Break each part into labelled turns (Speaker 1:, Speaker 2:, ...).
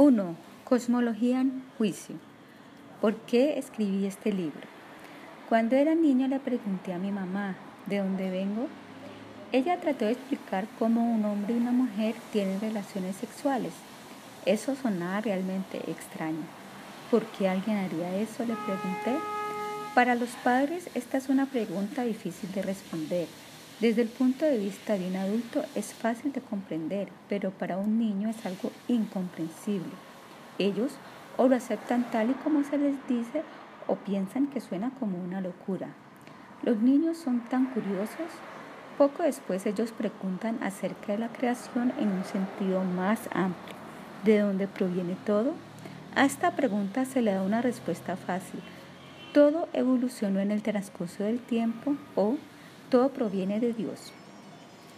Speaker 1: 1. Cosmología en juicio. ¿Por qué escribí este libro? Cuando era niño le pregunté a mi mamá, ¿de dónde vengo? Ella trató de explicar cómo un hombre y una mujer tienen relaciones sexuales. Eso sonaba realmente extraño. ¿Por qué alguien haría eso? Le pregunté. Para los padres esta es una pregunta difícil de responder desde el punto de vista de un adulto es fácil de comprender, pero para un niño es algo incomprensible. Ellos o lo aceptan tal y como se les dice o piensan que suena como una locura. Los niños son tan curiosos. Poco después ellos preguntan acerca de la creación en un sentido más amplio. ¿De dónde proviene todo? A esta pregunta se le da una respuesta fácil. Todo evolucionó en el transcurso del tiempo o todo proviene de Dios.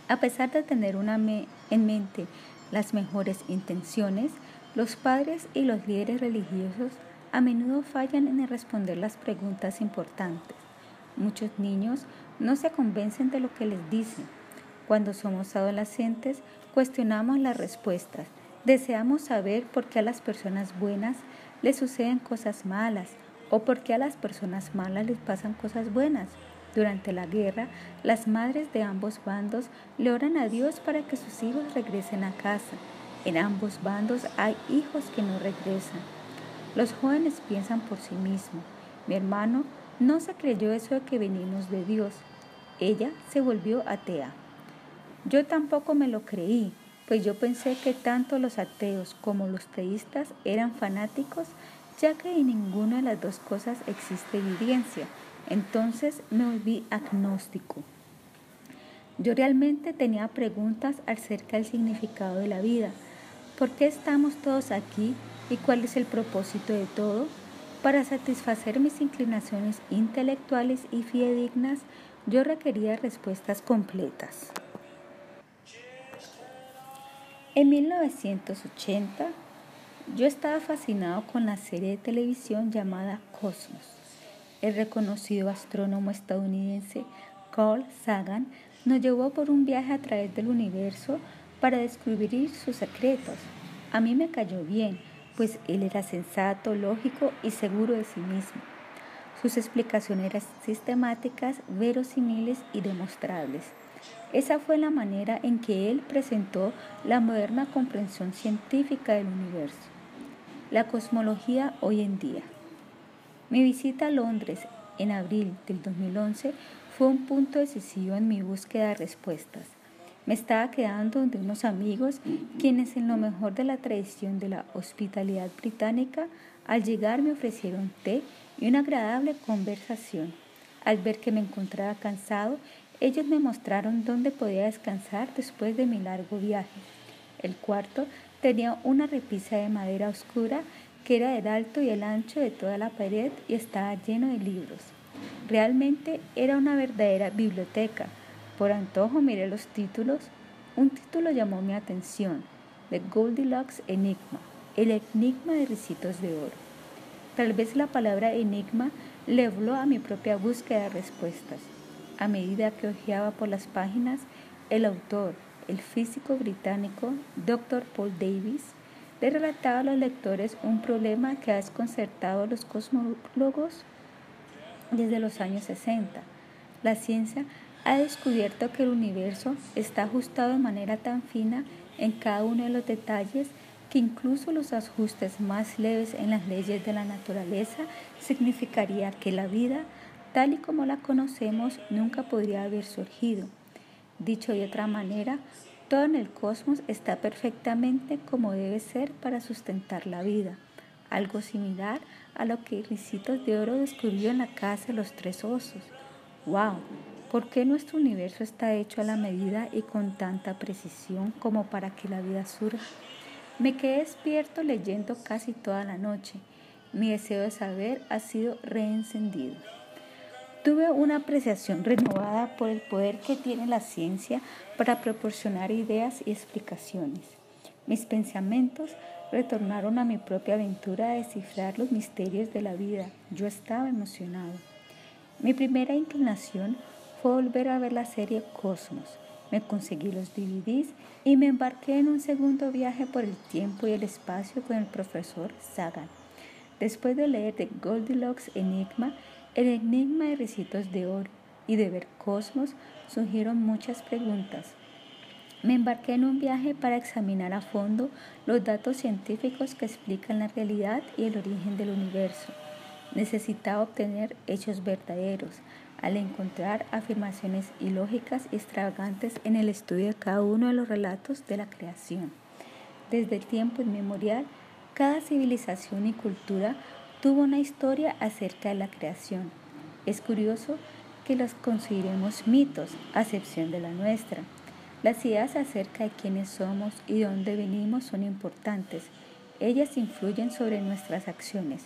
Speaker 1: A pesar de tener en mente las mejores intenciones, los padres y los líderes religiosos a menudo fallan en responder las preguntas importantes. Muchos niños no se convencen de lo que les dicen. Cuando somos adolescentes, cuestionamos las respuestas. Deseamos saber por qué a las personas buenas les suceden cosas malas o por qué a las personas malas les pasan cosas buenas. Durante la guerra, las madres de ambos bandos le oran a Dios para que sus hijos regresen a casa. En ambos bandos hay hijos que no regresan. Los jóvenes piensan por sí mismos. Mi hermano no se creyó eso de que venimos de Dios. Ella se volvió atea. Yo tampoco me lo creí, pues yo pensé que tanto los ateos como los teístas eran fanáticos, ya que en ninguna de las dos cosas existe evidencia. Entonces me volví agnóstico. Yo realmente tenía preguntas acerca del significado de la vida. ¿Por qué estamos todos aquí y cuál es el propósito de todo? Para satisfacer mis inclinaciones intelectuales y fidedignas, yo requería respuestas completas. En 1980, yo estaba fascinado con la serie de televisión llamada Cosmos. El reconocido astrónomo estadounidense Carl Sagan nos llevó por un viaje a través del universo para descubrir sus secretos. A mí me cayó bien, pues él era sensato, lógico y seguro de sí mismo. Sus explicaciones eran sistemáticas, verosímiles y demostrables. Esa fue la manera en que él presentó la moderna comprensión científica del universo. La cosmología hoy en día. Mi visita a Londres en abril del 2011 fue un punto decisivo en mi búsqueda de respuestas. Me estaba quedando donde unos amigos quienes en lo mejor de la tradición de la hospitalidad británica al llegar me ofrecieron té y una agradable conversación. Al ver que me encontraba cansado, ellos me mostraron dónde podía descansar después de mi largo viaje. El cuarto tenía una repisa de madera oscura que era el alto y el ancho de toda la pared y estaba lleno de libros. Realmente era una verdadera biblioteca. Por antojo miré los títulos. Un título llamó mi atención, The Goldilocks Enigma, el enigma de ricitos de oro. Tal vez la palabra enigma le habló a mi propia búsqueda de respuestas. A medida que hojeaba por las páginas, el autor, el físico británico Dr. Paul Davis, le relataba a los lectores un problema que ha desconcertado a los cosmólogos desde los años 60. La ciencia ha descubierto que el universo está ajustado de manera tan fina en cada uno de los detalles que incluso los ajustes más leves en las leyes de la naturaleza significaría que la vida, tal y como la conocemos, nunca podría haber surgido. Dicho de otra manera, todo en el cosmos está perfectamente como debe ser para sustentar la vida, algo similar a lo que Ricitos de Oro descubrió en la casa de los tres osos. ¡Wow! ¿Por qué nuestro universo está hecho a la medida y con tanta precisión como para que la vida surja? Me quedé despierto leyendo casi toda la noche. Mi deseo de saber ha sido reencendido. Tuve una apreciación renovada por el poder que tiene la ciencia para proporcionar ideas y explicaciones. Mis pensamientos retornaron a mi propia aventura de descifrar los misterios de la vida. Yo estaba emocionado. Mi primera inclinación fue volver a ver la serie Cosmos. Me conseguí los DVDs y me embarqué en un segundo viaje por el tiempo y el espacio con el profesor Sagan. Después de leer The Goldilocks Enigma, el enigma de Ricitos de Oro y de ver Cosmos, surgieron muchas preguntas. Me embarqué en un viaje para examinar a fondo los datos científicos que explican la realidad y el origen del universo. Necesitaba obtener hechos verdaderos al encontrar afirmaciones ilógicas y extravagantes en el estudio de cada uno de los relatos de la creación. Desde tiempo inmemorial, cada civilización y cultura tuvo una historia acerca de la creación. Es curioso que los consideremos mitos, a excepción de la nuestra. Las ideas acerca de quiénes somos y de dónde venimos son importantes. Ellas influyen sobre nuestras acciones.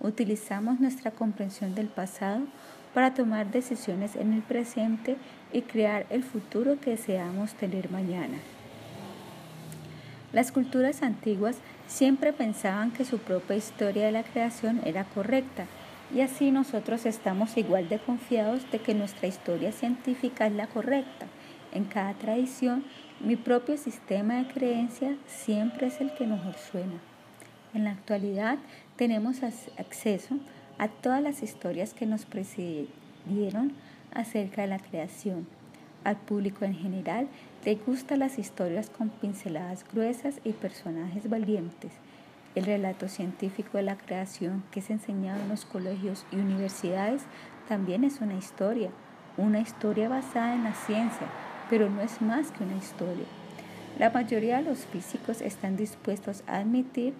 Speaker 1: Utilizamos nuestra comprensión del pasado para tomar decisiones en el presente y crear el futuro que deseamos tener mañana. Las culturas antiguas siempre pensaban que su propia historia de la creación era correcta y así nosotros estamos igual de confiados de que nuestra historia científica es la correcta. En cada tradición, mi propio sistema de creencia siempre es el que mejor suena. En la actualidad tenemos acceso a todas las historias que nos precedieron acerca de la creación. Al público en general le gustan las historias con pinceladas gruesas y personajes valientes. El relato científico de la creación que es enseñado en los colegios y universidades también es una historia, una historia basada en la ciencia, pero no es más que una historia. La mayoría de los físicos están dispuestos a admitir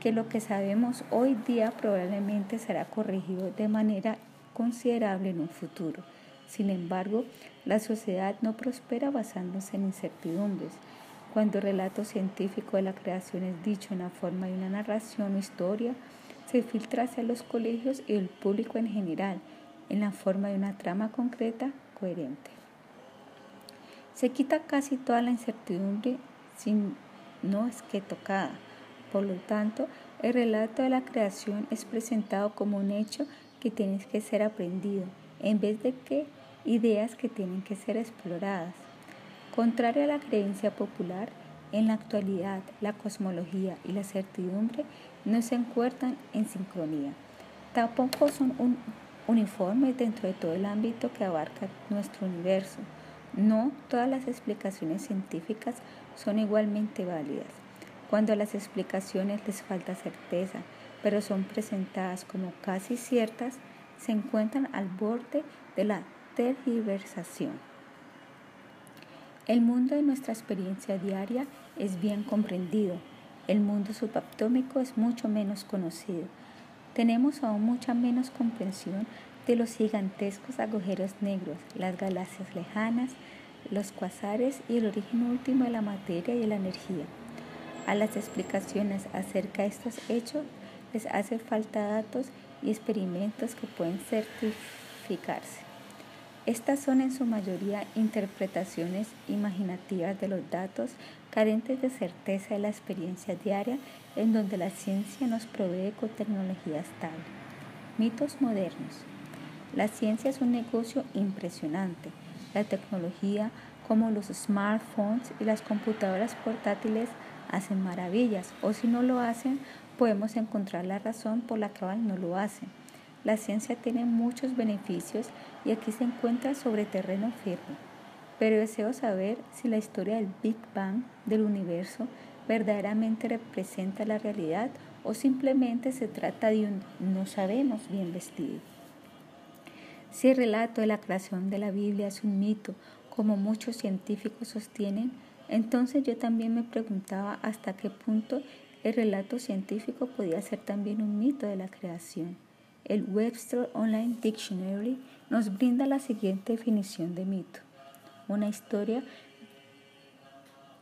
Speaker 1: que lo que sabemos hoy día probablemente será corregido de manera considerable en un futuro. Sin embargo, la sociedad no prospera basándose en incertidumbres. Cuando el relato científico de la creación es dicho en la forma de una narración o historia, se filtra hacia los colegios y el público en general en la forma de una trama concreta coherente. Se quita casi toda la incertidumbre sin no es que tocada. Por lo tanto, el relato de la creación es presentado como un hecho que tiene que ser aprendido, en vez de que ideas que tienen que ser exploradas. Contrario a la creencia popular, en la actualidad la cosmología y la certidumbre no se encuentran en sincronía. Tampoco son un uniformes dentro de todo el ámbito que abarca nuestro universo. No todas las explicaciones científicas son igualmente válidas. Cuando a las explicaciones les falta certeza, pero son presentadas como casi ciertas, se encuentran al borde de la tergiversación. El mundo de nuestra experiencia diaria es bien comprendido. El mundo subatómico es mucho menos conocido. Tenemos aún mucha menos comprensión de los gigantescos agujeros negros, las galaxias lejanas, los cuasares y el origen último de la materia y la energía. A las explicaciones acerca de estos hechos les hace falta datos y experimentos que pueden certificarse. Estas son en su mayoría interpretaciones imaginativas de los datos carentes de certeza de la experiencia diaria en donde la ciencia nos provee con tecnología estable. Mitos modernos. La ciencia es un negocio impresionante. La tecnología, como los smartphones y las computadoras portátiles, hacen maravillas, o si no lo hacen, podemos encontrar la razón por la cual no lo hacen. La ciencia tiene muchos beneficios y aquí se encuentra sobre terreno firme. Pero deseo saber si la historia del Big Bang del universo verdaderamente representa la realidad o simplemente se trata de un no sabemos bien vestido. Si el relato de la creación de la Biblia es un mito, como muchos científicos sostienen, entonces yo también me preguntaba hasta qué punto el relato científico podía ser también un mito de la creación. El Webster Online Dictionary nos brinda la siguiente definición de mito. Una historia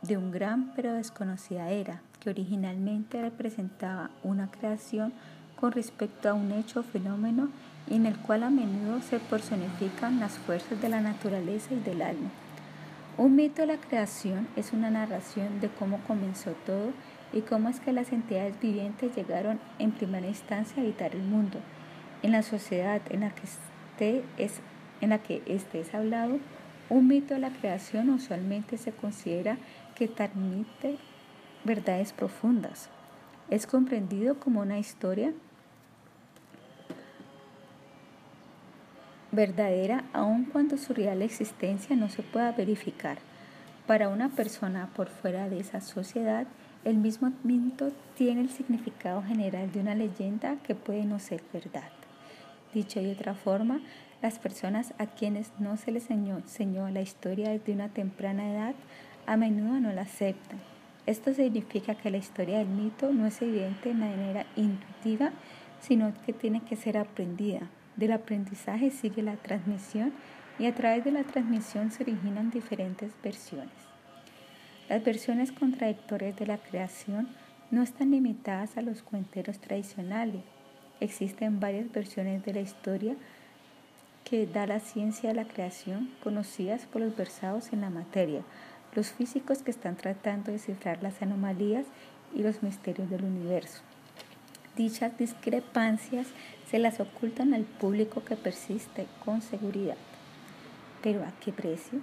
Speaker 1: de un gran pero desconocida era, que originalmente representaba una creación con respecto a un hecho o fenómeno en el cual a menudo se personifican las fuerzas de la naturaleza y del alma. Un mito de la creación es una narración de cómo comenzó todo y cómo es que las entidades vivientes llegaron en primera instancia a habitar el mundo. En la sociedad en la que, esté, es, en la que hablado, Un mito de la creación usualmente se considera que transmite verdades profundas. Es comprendido como una historia verdadera aun cuando su real existencia no se pueda verificar. Para una persona por fuera de esa sociedad, el mismo mito tiene el significado general de una leyenda que puede no ser verdad. Dicho de otra forma, las personas a quienes no se les enseñó, la historia desde una temprana edad a menudo no la aceptan. Esto significa que la historia del mito no es evidente de manera intuitiva, sino que tiene que ser aprendida. Del aprendizaje sigue la transmisión y a través de la transmisión se originan diferentes versiones. Las versiones contradictorias de la creación no están limitadas a los cuenteros tradicionales. Existen varias versiones de la historia que da la ciencia de la creación, conocidas por los versados en la materia, los físicos que están tratando de descifrar las anomalías y los misterios del universo. Dichas discrepancias se las ocultan al público que persiste con seguridad. Pero ¿a qué precio?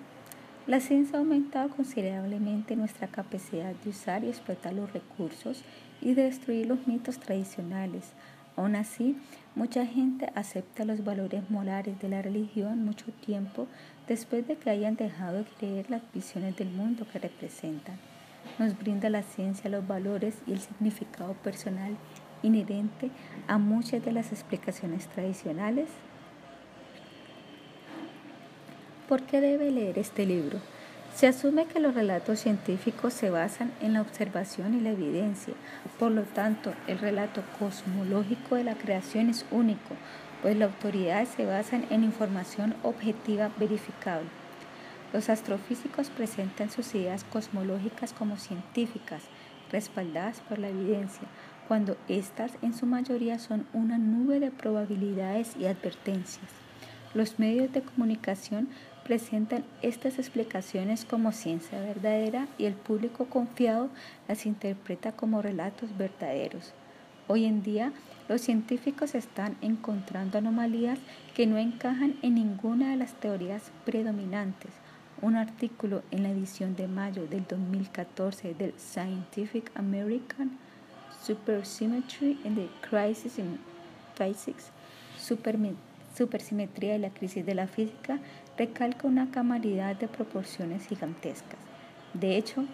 Speaker 1: La ciencia ha aumentado considerablemente nuestra capacidad de usar y explotar los recursos y de destruir los mitos tradicionales, Aún así, mucha gente acepta los valores morales de la religión mucho tiempo después de que hayan dejado de creer las visiones del mundo que representan. Nos brinda la ciencia los valores y el significado personal inherente a muchas de las explicaciones tradicionales. ¿Por qué debe leer este libro? Se asume que los relatos científicos se basan en la observación y la evidencia, por lo tanto el relato cosmológico de la creación es único, pues la autoridad se basa en información objetiva verificable. Los astrofísicos presentan sus ideas cosmológicas como científicas, respaldadas por la evidencia, cuando éstas en su mayoría son una nube de probabilidades y advertencias. Los medios de comunicación presentan estas explicaciones como ciencia verdadera y el público confiado las interpreta como relatos verdaderos. Hoy en día, los científicos están encontrando anomalías que no encajan en ninguna de las teorías predominantes. Un artículo en la edición de mayo del 2014 del Scientific American Supersymmetry in the Crisis in Physics, Supersimetría y la crisis de la física, recalca una camaridad de proporciones gigantescas. De hecho,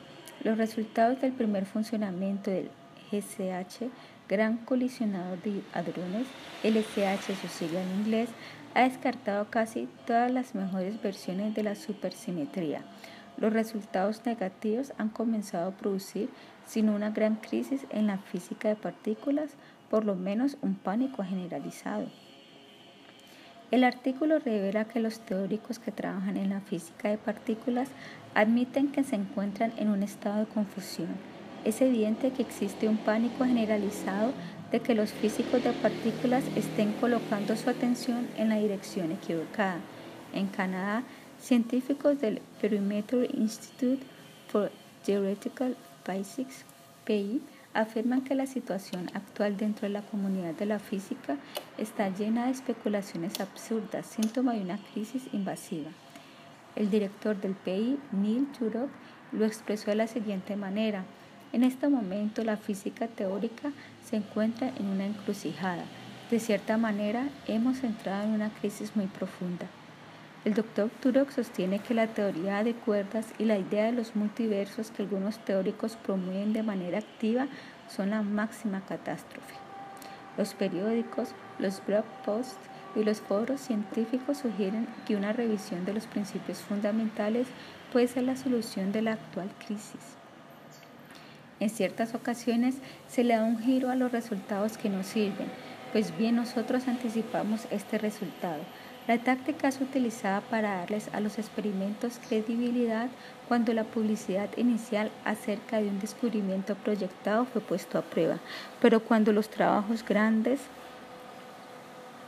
Speaker 1: los resultados del primer funcionamiento del GCH, Gran Colisionador de Hadrones, LCH su sigla en inglés, ha descartado casi todas las mejores versiones de la supersimetría. Los resultados negativos han comenzado a producir, sin una gran crisis en la física de partículas, por lo menos un pánico generalizado. El artículo revela que los teóricos que trabajan en la física de partículas admiten que se encuentran en un estado de confusión. Es evidente que existe un pánico generalizado de que los físicos de partículas estén colocando su atención en la dirección equivocada. En Canadá, científicos del Perimeter Institute for Theoretical Physics, PI, afirman que la situación actual dentro de la comunidad de la física está llena de especulaciones absurdas, síntoma de una crisis invasiva. El director del PI, Neil Turok, lo expresó de la siguiente manera. En este momento la física teórica se encuentra en una encrucijada. De cierta manera, hemos entrado en una crisis muy profunda. El doctor Turok sostiene que la teoría de cuerdas y la idea de los multiversos que algunos teóricos promueven de manera activa son la máxima catástrofe. Los periódicos, los blog posts y los foros científicos sugieren que una revisión de los principios fundamentales puede ser la solución de la actual crisis. En ciertas ocasiones se le da un giro a los resultados que nos sirven, pues bien nosotros anticipamos este resultado, la táctica es utilizada para darles a los experimentos credibilidad cuando la publicidad inicial acerca de un descubrimiento proyectado fue puesto a prueba, pero cuando los trabajos grandes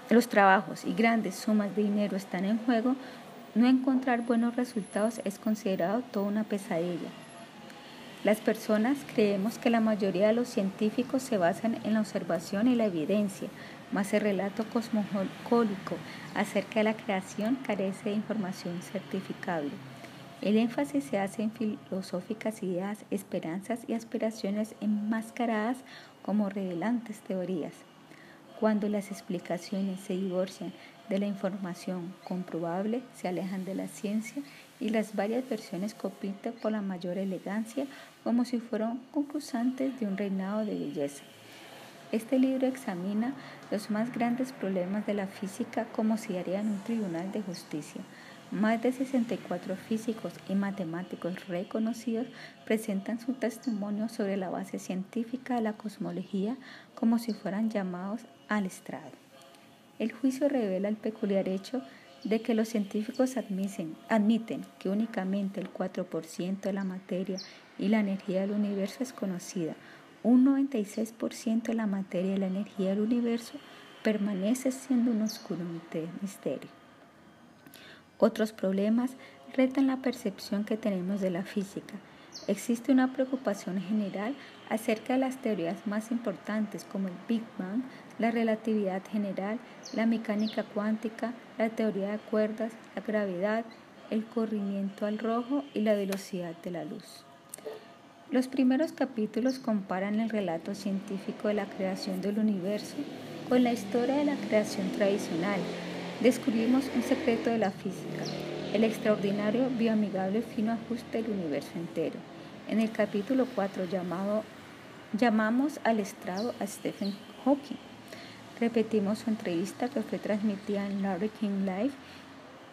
Speaker 1: los trabajos y grandes sumas de dinero están en juego, no encontrar buenos resultados es considerado toda una pesadilla. Las personas creemos que la mayoría de los científicos se basan en la observación y la evidencia, mas el relato cosmogólico acerca de la creación carece de información certificable. El énfasis se hace en filosóficas ideas, esperanzas y aspiraciones enmascaradas como revelantes teorías. Cuando las explicaciones se divorcian de la información comprobable, se alejan de la ciencia y las varias versiones compiten por la mayor elegancia como si fueran concursantes de un reinado de belleza. Este libro examina los más grandes problemas de la física como si haría en un tribunal de justicia. Más de 64 físicos y matemáticos reconocidos presentan su testimonio sobre la base científica de la cosmología como si fueran llamados al estrado. El juicio revela el peculiar hecho de que los científicos admiten, admiten que únicamente el 4% de la materia y la energía del universo es conocida, un 96% de la materia y la energía del universo permanece siendo un oscuro misterio. Otros problemas retan la percepción que tenemos de la física. Existe una preocupación general acerca de las teorías más importantes como el Big Bang, la relatividad general, la mecánica cuántica, la teoría de cuerdas, la gravedad, el corrimiento al rojo y la velocidad de la luz. Los primeros capítulos comparan el relato científico de la creación del universo con la historia de la creación tradicional. Descubrimos un secreto de la física, el extraordinario bioamigable fino ajuste del universo entero. En el capítulo 4 llamado Llamamos al estrado a Stephen Hawking. Repetimos su entrevista que fue transmitida en Larry King Live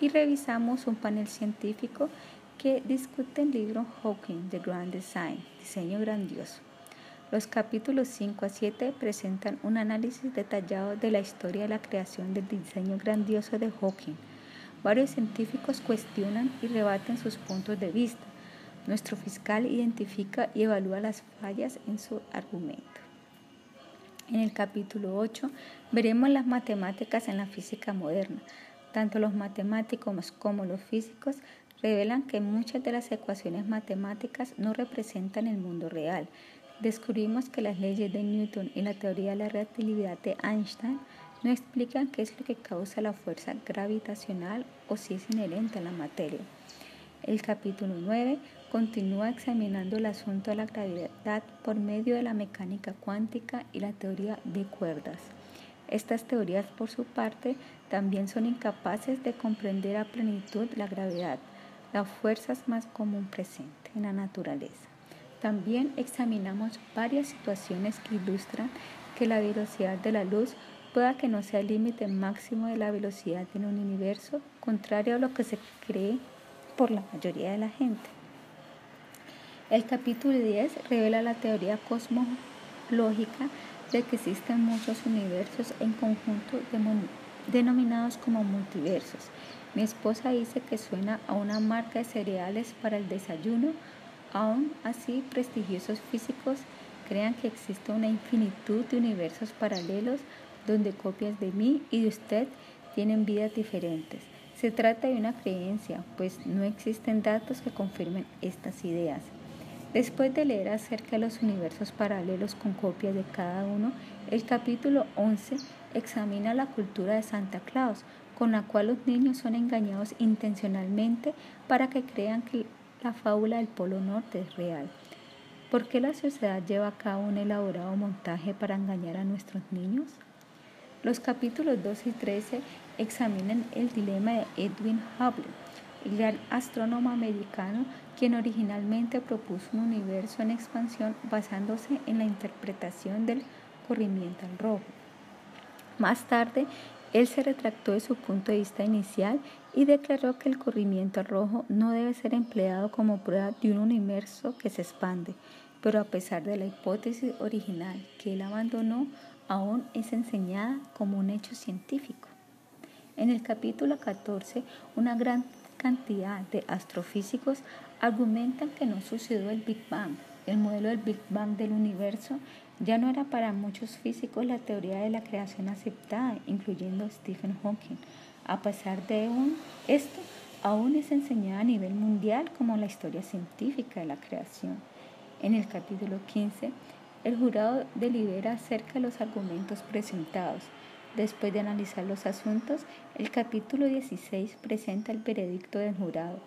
Speaker 1: y revisamos un panel científico que discute el libro Hawking, The Grand Design, Diseño Grandioso. Los capítulos 5 a 7 presentan un análisis detallado de la historia de la creación del diseño grandioso de Hawking. Varios científicos cuestionan y rebaten sus puntos de vista. Nuestro fiscal identifica y evalúa las fallas en su argumento. En el capítulo 8 veremos las matemáticas en la física moderna. Tanto los matemáticos como los físicos revelan que muchas de las ecuaciones matemáticas no representan el mundo real. Descubrimos que las leyes de Newton y la teoría de la relatividad de Einstein no explican qué es lo que causa la fuerza gravitacional o si es inherente a la materia. El capítulo 9 continúa examinando el asunto de la gravedad por medio de la mecánica cuántica y la teoría de cuerdas. Estas teorías, por su parte, también son incapaces de comprender a plenitud la gravedad, la fuerza es más común presente en la naturaleza. También examinamos varias situaciones que ilustran que la velocidad de la luz pueda que no sea el límite máximo de la velocidad en un universo, contrario a lo que se cree por la mayoría de la gente. El capítulo 10 revela la teoría cosmológica de que existen muchos universos en conjunto denominados como multiversos mi esposa dice que suena a una marca de cereales para el desayuno. Aún así, prestigiosos físicos crean que existe una infinitud de universos paralelos donde copias de mí y de usted tienen vidas diferentes. Se trata de una creencia, pues no existen datos que confirmen estas ideas. Después de leer acerca de los universos paralelos con copias de cada uno, el capítulo 11 examina la cultura de Santa Claus, con la cual los niños son engañados intencionalmente para que crean que la fábula del Polo Norte es real. ¿Por qué la sociedad lleva a cabo un elaborado montaje para engañar a nuestros niños? Los capítulos 2 y 13 examinan el dilema de Edwin Hubble, el gran astrónomo americano quien originalmente propuso un universo en expansión basándose en la interpretación del corrimiento al rojo. Más tarde, él se retractó de su punto de vista inicial y declaró que el corrimiento rojo no debe ser empleado como prueba de un universo que se expande, pero a pesar de la hipótesis original que él abandonó, aún es enseñada como un hecho científico. En el capítulo 14, una gran cantidad de astrofísicos argumentan que no sucedió el Big Bang, el modelo del Big Bang del universo ya no era para muchos físicos la teoría de la creación aceptada, incluyendo Stephen Hawking. A pesar de esto, aún es enseñada a nivel mundial como la historia científica de la creación. En el capítulo 15, el jurado delibera acerca de los argumentos presentados. Después de analizar los asuntos, el capítulo 16 presenta el veredicto del jurado.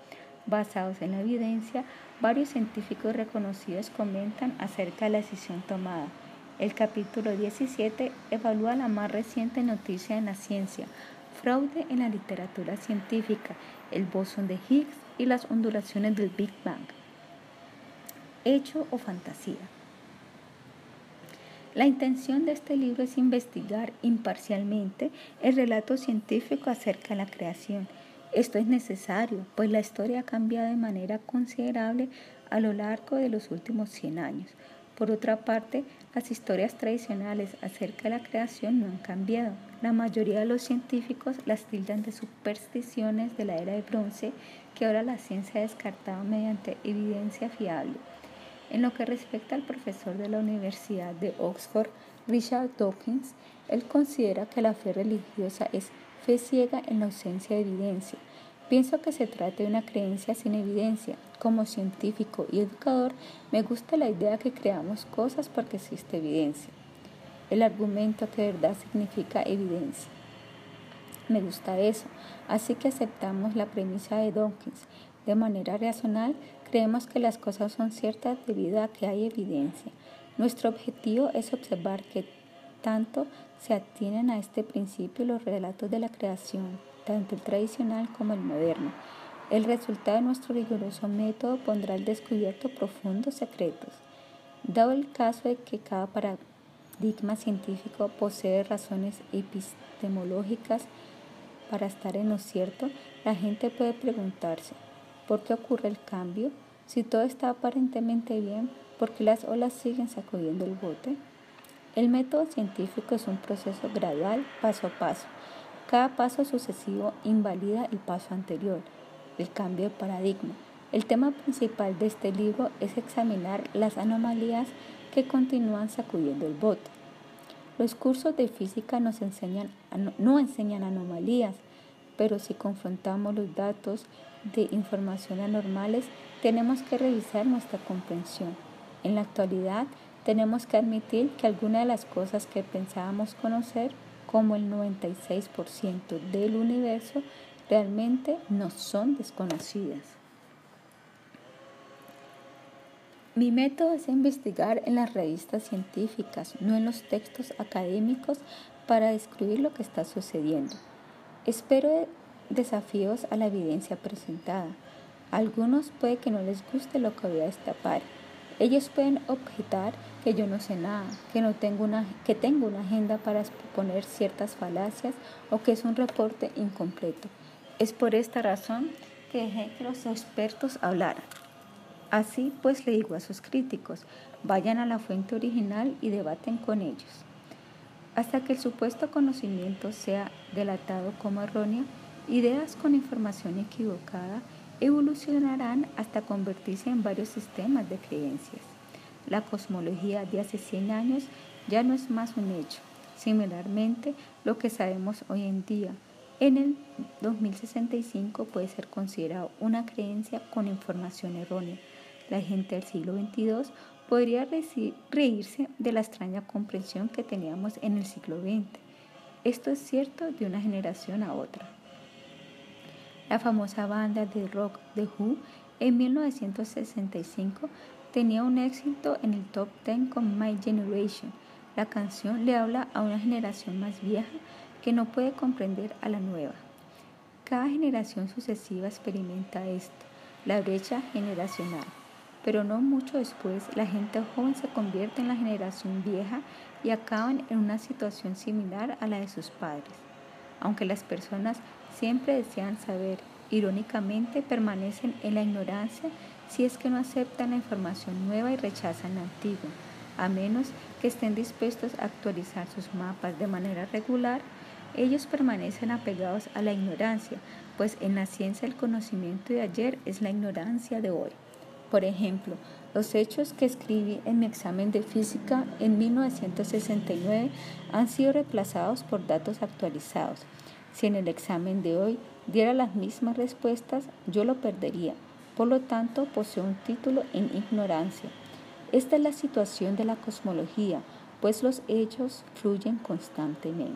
Speaker 1: Basados en la evidencia, varios científicos reconocidos comentan acerca de la decisión tomada. El capítulo 17 evalúa la más reciente noticia en la ciencia, fraude en la literatura científica, el bosón de Higgs y las ondulaciones del Big Bang. Hecho o fantasía. La intención de este libro es investigar imparcialmente el relato científico acerca de la creación. Esto es necesario, pues la historia ha cambiado de manera considerable a lo largo de los últimos 100 años. Por otra parte, las historias tradicionales acerca de la creación no han cambiado. La mayoría de los científicos las tildan de supersticiones de la era de bronce que ahora la ciencia ha descartado mediante evidencia fiable. En lo que respecta al profesor de la Universidad de Oxford, Richard Dawkins, él considera que la fe religiosa es fe ciega en la ausencia de evidencia. Pienso que se trata de una creencia sin evidencia. Como científico y educador, me gusta la idea que creamos cosas porque existe evidencia. El argumento que verdad significa evidencia. Me gusta eso, así que aceptamos la premisa de Dawkins. De manera racional, Creemos que las cosas son ciertas debido a que hay evidencia. Nuestro objetivo es observar que tanto se atienen a este principio los relatos de la creación, tanto el tradicional como el moderno. El resultado de nuestro riguroso método pondrá al descubierto profundos secretos. Dado el caso de que cada paradigma científico posee razones epistemológicas para estar en lo cierto, la gente puede preguntarse, ¿Por qué ocurre el cambio? Si todo está aparentemente bien, ¿por qué las olas siguen sacudiendo el bote? El método científico es un proceso gradual, paso a paso. Cada paso sucesivo invalida el paso anterior, el cambio de paradigma. El tema principal de este libro es examinar las anomalías que continúan sacudiendo el bote. Los cursos de física nos enseñan, no enseñan anomalías, pero si confrontamos los datos de información anormales, tenemos que revisar nuestra comprensión. En la actualidad, tenemos que admitir que algunas de las cosas que pensábamos conocer, como el 96% del universo, realmente no son desconocidas. Mi método es investigar en las revistas científicas, no en los textos académicos, para describir lo que está sucediendo. Espero desafíos a la evidencia presentada. algunos puede que no les guste lo que voy a destapar. Ellos pueden objetar que yo no sé nada, que, no tengo una, que tengo una agenda para exponer ciertas falacias o que es un reporte incompleto. Es por esta razón que dejé que los expertos hablaran. Así pues le digo a sus críticos, vayan a la fuente original y debaten con ellos. Hasta que el supuesto conocimiento sea delatado como erróneo, Ideas con información equivocada evolucionarán hasta convertirse en varios sistemas de creencias. La cosmología de hace 100 años ya no es más un hecho. Similarmente, lo que sabemos hoy en día en el 2065 puede ser considerado una creencia con información errónea. La gente del siglo XXII podría reírse de la extraña comprensión que teníamos en el siglo XX. Esto es cierto de una generación a otra. La famosa banda de rock The Who en 1965 tenía un éxito en el top 10 con My Generation. La canción le habla a una generación más vieja que no puede comprender a la nueva. Cada generación sucesiva experimenta esto, la brecha generacional. Pero no mucho después, la gente joven se convierte en la generación vieja y acaban en una situación similar a la de sus padres. Aunque las personas siempre desean saber. Irónicamente, permanecen en la ignorancia si es que no aceptan la información nueva y rechazan la antigua, a menos que estén dispuestos a actualizar sus mapas de manera regular. Ellos permanecen apegados a la ignorancia, pues en la ciencia el conocimiento de ayer es la ignorancia de hoy. Por ejemplo, los hechos que escribí en mi examen de física en 1969 han sido reemplazados por datos actualizados. Si en el examen de hoy diera las mismas respuestas, yo lo perdería. Por lo tanto, poseo un título en ignorancia. Esta es la situación de la cosmología, pues los hechos fluyen constantemente.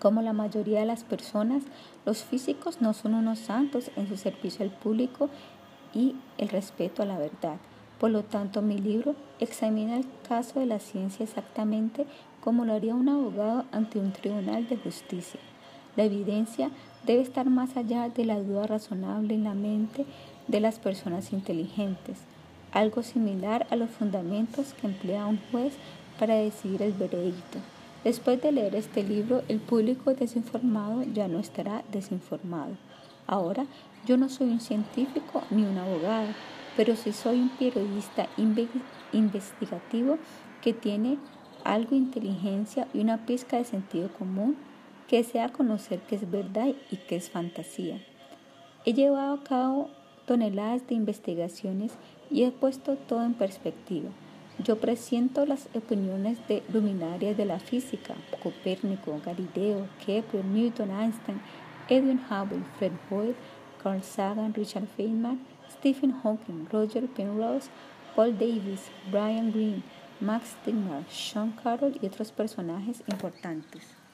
Speaker 1: Como la mayoría de las personas, los físicos no son unos santos en su servicio al público y el respeto a la verdad. Por lo tanto, mi libro examina el caso de la ciencia exactamente como lo haría un abogado ante un tribunal de justicia. La evidencia debe estar más allá de la duda razonable en la mente de las personas inteligentes, algo similar a los fundamentos que emplea un juez para decidir el veredicto. Después de leer este libro, el público desinformado ya no estará desinformado. Ahora, yo no soy un científico ni un abogado, pero sí soy un periodista investigativo que tiene algo de inteligencia y una pizca de sentido común que sea conocer qué es verdad y qué es fantasía. He llevado a cabo toneladas de investigaciones y he puesto todo en perspectiva. Yo presiento las opiniones de luminarias de la física, Copérnico, Galileo, Kepler, Newton, Einstein, Edwin Hubble, Fred Hoyle, Carl Sagan, Richard Feynman, Stephen Hawking, Roger Penrose, Paul Davis, Brian Greene, Max Stigmar, Sean Carroll y otros personajes importantes.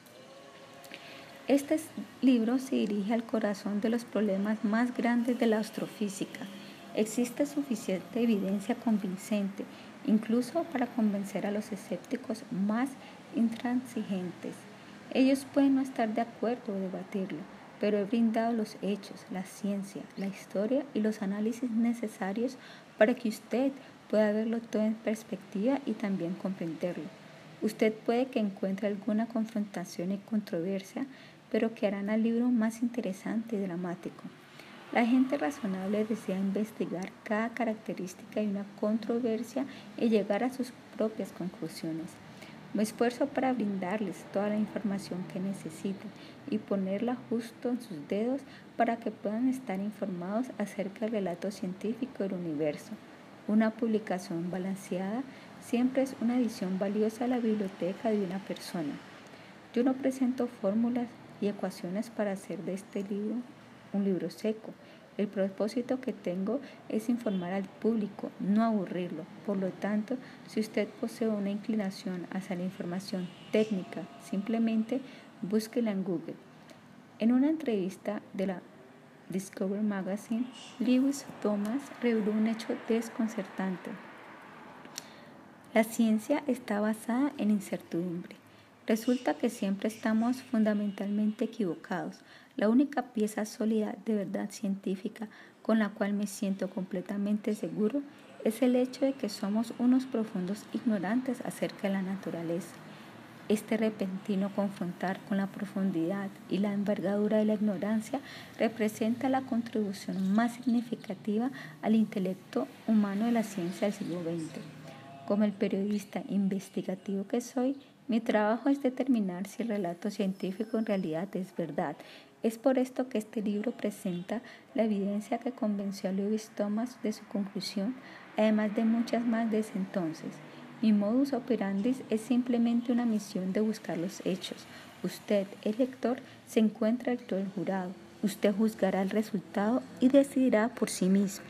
Speaker 1: Este libro se dirige al corazón de los problemas más grandes de la astrofísica. Existe suficiente evidencia convincente, incluso para convencer a los escépticos más intransigentes. Ellos pueden no estar de acuerdo o debatirlo, pero he brindado los hechos, la ciencia, la historia y los análisis necesarios para que usted pueda verlo todo en perspectiva y también comprenderlo. Usted puede que encuentre alguna confrontación y controversia, pero que harán al libro más interesante y dramático. La gente razonable desea investigar cada característica de una controversia y llegar a sus propias conclusiones. Me esfuerzo para brindarles toda la información que necesiten y ponerla justo en sus dedos para que puedan estar informados acerca del relato científico del universo. Una publicación balanceada siempre es una edición valiosa a la biblioteca de una persona. Yo no presento fórmulas y ecuaciones para hacer de este libro un libro seco. El propósito que tengo es informar al público, no aburrirlo. Por lo tanto, si usted posee una inclinación hacia la información técnica, simplemente búsquela en Google. En una entrevista de la Discover Magazine, Lewis Thomas reveló un hecho desconcertante. La ciencia está basada en incertidumbre. Resulta que siempre estamos fundamentalmente equivocados. La única pieza sólida de verdad científica con la cual me siento completamente seguro es el hecho de que somos unos profundos ignorantes acerca de la naturaleza. Este repentino confrontar con la profundidad y la envergadura de la ignorancia representa la contribución más significativa al intelecto humano de la ciencia del siglo XX. Como el periodista investigativo que soy, mi trabajo es determinar si el relato científico en realidad es verdad. Es por esto que este libro presenta la evidencia que convenció a Lewis Thomas de su conclusión, además de muchas más de ese entonces. Mi modus operandi es simplemente una misión de buscar los hechos. Usted, el lector, se encuentra dentro jurado. Usted juzgará el resultado y decidirá por sí mismo.